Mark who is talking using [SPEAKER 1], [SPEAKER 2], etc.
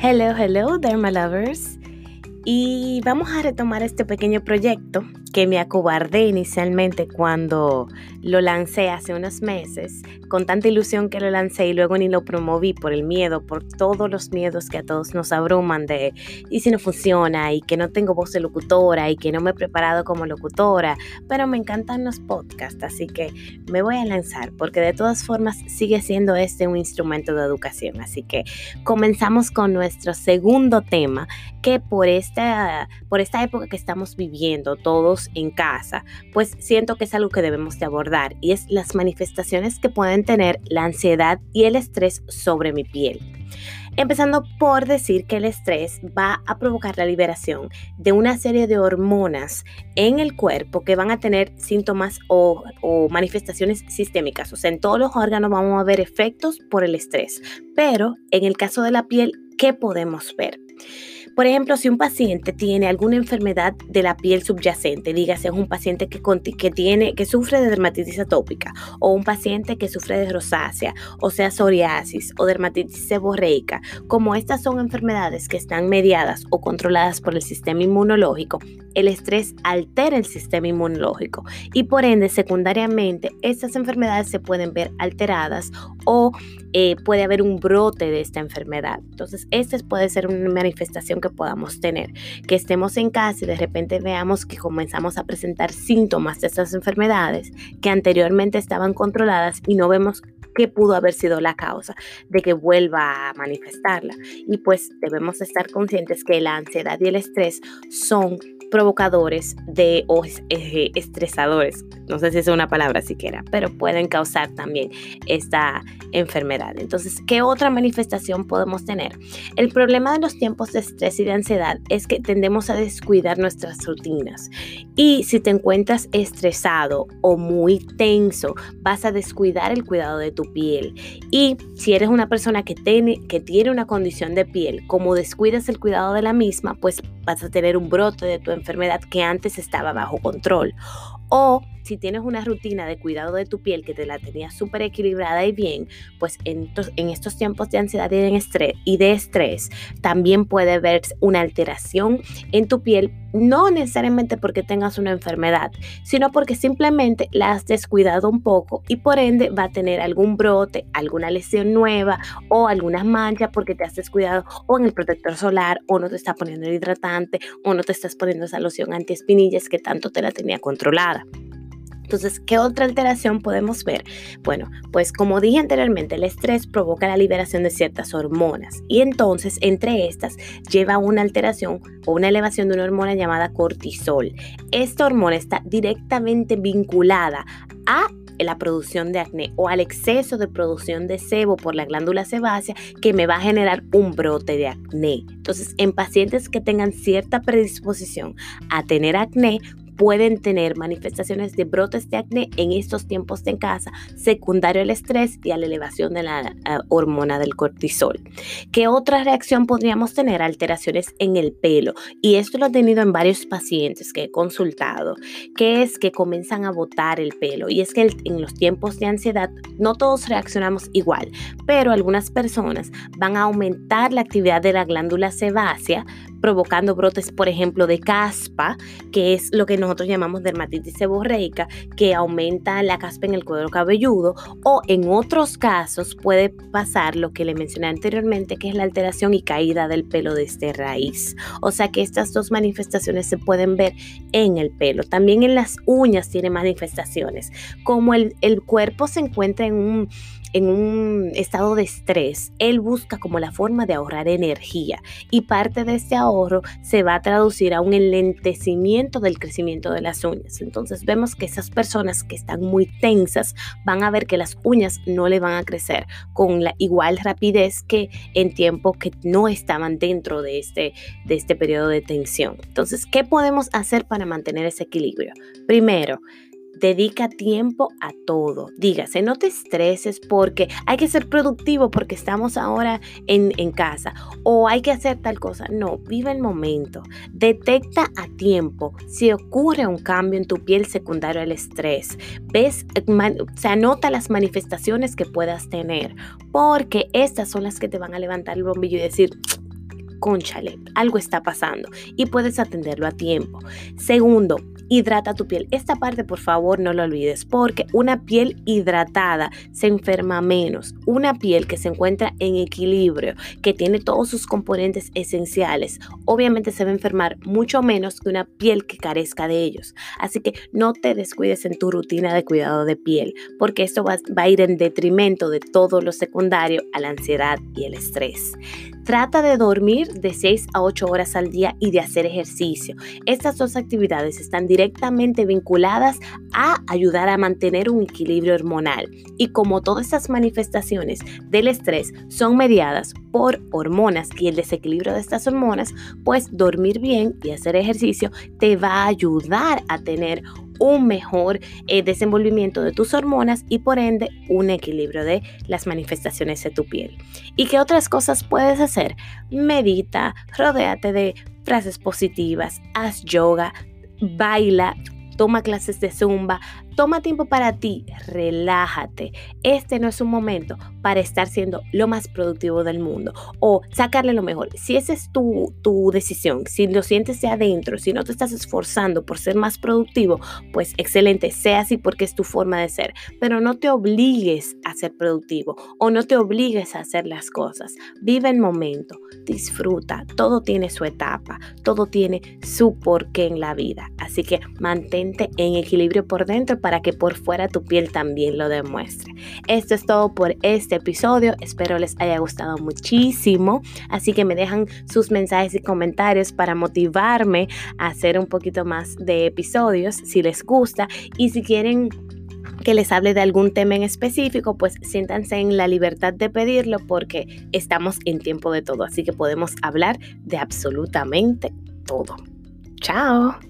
[SPEAKER 1] Hello, hello, Dharma Lovers. Y vamos a retomar este pequeño proyecto que me acobardé inicialmente cuando lo lancé hace unos meses, con tanta ilusión que lo lancé y luego ni lo promoví por el miedo, por todos los miedos que a todos nos abruman de y si no funciona y que no tengo voz de locutora y que no me he preparado como locutora, pero me encantan los podcasts, así que me voy a lanzar porque de todas formas sigue siendo este un instrumento de educación, así que comenzamos con nuestro segundo tema que por esta, por esta época que estamos viviendo todos en casa, pues siento que es algo que debemos de abordar y es las manifestaciones que pueden tener la ansiedad y el estrés sobre mi piel. Empezando por decir que el estrés va a provocar la liberación de una serie de hormonas en el cuerpo que van a tener síntomas o, o, manifestaciones sistémicas. O sea, en todos los órganos vamos a ver efectos por el estrés. Pero en el caso de la piel, ¿qué podemos ver? Por ejemplo, si un paciente tiene alguna enfermedad de la piel subyacente, dígase un paciente que, que, tiene, que sufre de dermatitis atópica o un paciente que sufre de rosácea, o sea, psoriasis o dermatitis seborreica, como estas son enfermedades que están mediadas o controladas por el sistema inmunológico, el estrés altera el sistema inmunológico y por ende secundariamente estas enfermedades se pueden ver alteradas o eh, puede haber un brote de esta enfermedad. Entonces, esta puede ser una manifestación que podamos tener, que estemos en casa y de repente veamos que comenzamos a presentar síntomas de estas enfermedades que anteriormente estaban controladas y no vemos qué pudo haber sido la causa de que vuelva a manifestarla. Y pues debemos estar conscientes que la ansiedad y el estrés son provocadores de o eh, estresadores, no sé si es una palabra siquiera, pero pueden causar también esta enfermedad. Entonces, ¿qué otra manifestación podemos tener? El problema de los tiempos de estrés y de ansiedad es que tendemos a descuidar nuestras rutinas. Y si te encuentras estresado o muy tenso, vas a descuidar el cuidado de tu piel. Y si eres una persona que tiene, que tiene una condición de piel, como descuidas el cuidado de la misma, pues vas a tener un brote de tu enfermedad que antes estaba bajo control. O si tienes una rutina de cuidado de tu piel que te la tenías súper equilibrada y bien, pues en, estos tiempos de ansiedad y de, estrés, también puede haber una alteración en tu piel, no necesariamente porque tengas una enfermedad, sino porque simplemente la has descuidado un poco y por ende va a tener algún brote, alguna lesión nueva o algunas manchas porque te has descuidado o en el protector solar o no te está poniendo el hidratante o no te estás poniendo esa loción anti-espinillas que tanto te la tenía controlada. Entonces, ¿qué otra alteración podemos ver? Bueno, pues como dije anteriormente, el estrés provoca la liberación de ciertas hormonas y entonces entre estas lleva una alteración o una elevación de una hormona llamada cortisol. Esta hormona está directamente vinculada a la producción de acné o al exceso de producción de sebo por la glándula sebácea que me va a generar un brote de acné. Entonces, en pacientes que tengan cierta predisposición a tener acné, pueden tener manifestaciones de brotes de acné en estos tiempos de casa, secundario al estrés y a la elevación de la uh, hormona del cortisol. ¿Qué otra reacción podríamos tener? Alteraciones en el pelo. Y esto lo he tenido en varios pacientes que he consultado, que es que comienzan a botar el pelo. Y es que en los tiempos de ansiedad no todos reaccionamos igual, pero algunas personas van a aumentar la actividad de la glándula sebácea, provocando brotes, por ejemplo, de caspa, que es lo que nosotros llamamos dermatitis seborreica, que aumenta la caspa en el cuero cabelludo, o en otros casos puede pasar lo que le mencioné anteriormente, que es la alteración y caída del pelo desde raíz. O sea que estas dos manifestaciones se pueden ver en el pelo. También en las uñas tiene manifestaciones, como el, el cuerpo se encuentra en un en un estado de estrés, él busca como la forma de ahorrar energía y parte de este ahorro se va a traducir a un enlentecimiento del crecimiento de las uñas. Entonces vemos que esas personas que están muy tensas van a ver que las uñas no le van a crecer con la igual rapidez que en tiempo que no estaban dentro de este, de este periodo de tensión. Entonces, ¿qué podemos hacer para mantener ese equilibrio? Primero, Dedica tiempo a todo. Dígase, no te estreses porque hay que ser productivo porque estamos ahora en, en, casa o hay que hacer tal cosa. No, vive el momento. Detecta a tiempo si ocurre un cambio en tu piel secundario al estrés. Ves, se anota las manifestaciones que puedas tener porque estas son las que te van a levantar el bombillo y decir, conchale, algo está pasando y puedes atenderlo a tiempo. Segundo, hidrata tu piel. Esta parte por favor no lo olvides porque una piel hidratada se enferma menos. Una piel que se encuentra en equilibrio, que tiene todos sus componentes esenciales, obviamente se va a enfermar mucho menos que una piel que carezca de ellos. Así que no te descuides en tu rutina de cuidado de piel porque esto va, va a ir en detrimento de todo lo secundario a la ansiedad y el estrés. Trata de dormir de 6 a 8 horas al día y de hacer ejercicio. Estas dos actividades están directamente vinculadas a ayudar a mantener un equilibrio hormonal. Y como todas estas manifestaciones del estrés son mediadas por hormonas y el desequilibrio de estas hormonas, pues dormir bien y hacer ejercicio te va a ayudar a tener un mejor eh, desenvolvimiento de tus hormonas y por ende un equilibrio de las manifestaciones de tu piel. ¿Y qué otras cosas puedes hacer? Medita, rodéate de frases positivas, haz yoga, baila, toma clases de zumba, Toma tiempo para ti, relájate. Este no es un momento para estar siendo lo más productivo del mundo o sacarle lo mejor. Si esa es tu, tu decisión, si lo sientes de adentro, si no te estás esforzando por ser más productivo, pues excelente, sea así porque es tu forma de ser. Pero no te obligues a ser productivo o no te obligues a hacer las cosas. Vive el momento, disfruta. Todo tiene su etapa, todo tiene su porqué en la vida. Así que mantente en equilibrio por dentro para que por fuera tu piel también lo demuestre. Esto es todo por este episodio. Espero les haya gustado muchísimo. Así que me dejan sus mensajes y comentarios para motivarme a hacer un poquito más de episodios si les gusta y si quieren que les hable de algún tema en específico, pues siéntanse en la libertad de pedirlo porque estamos en tiempo de todo, así que podemos hablar de absolutamente todo. Chao.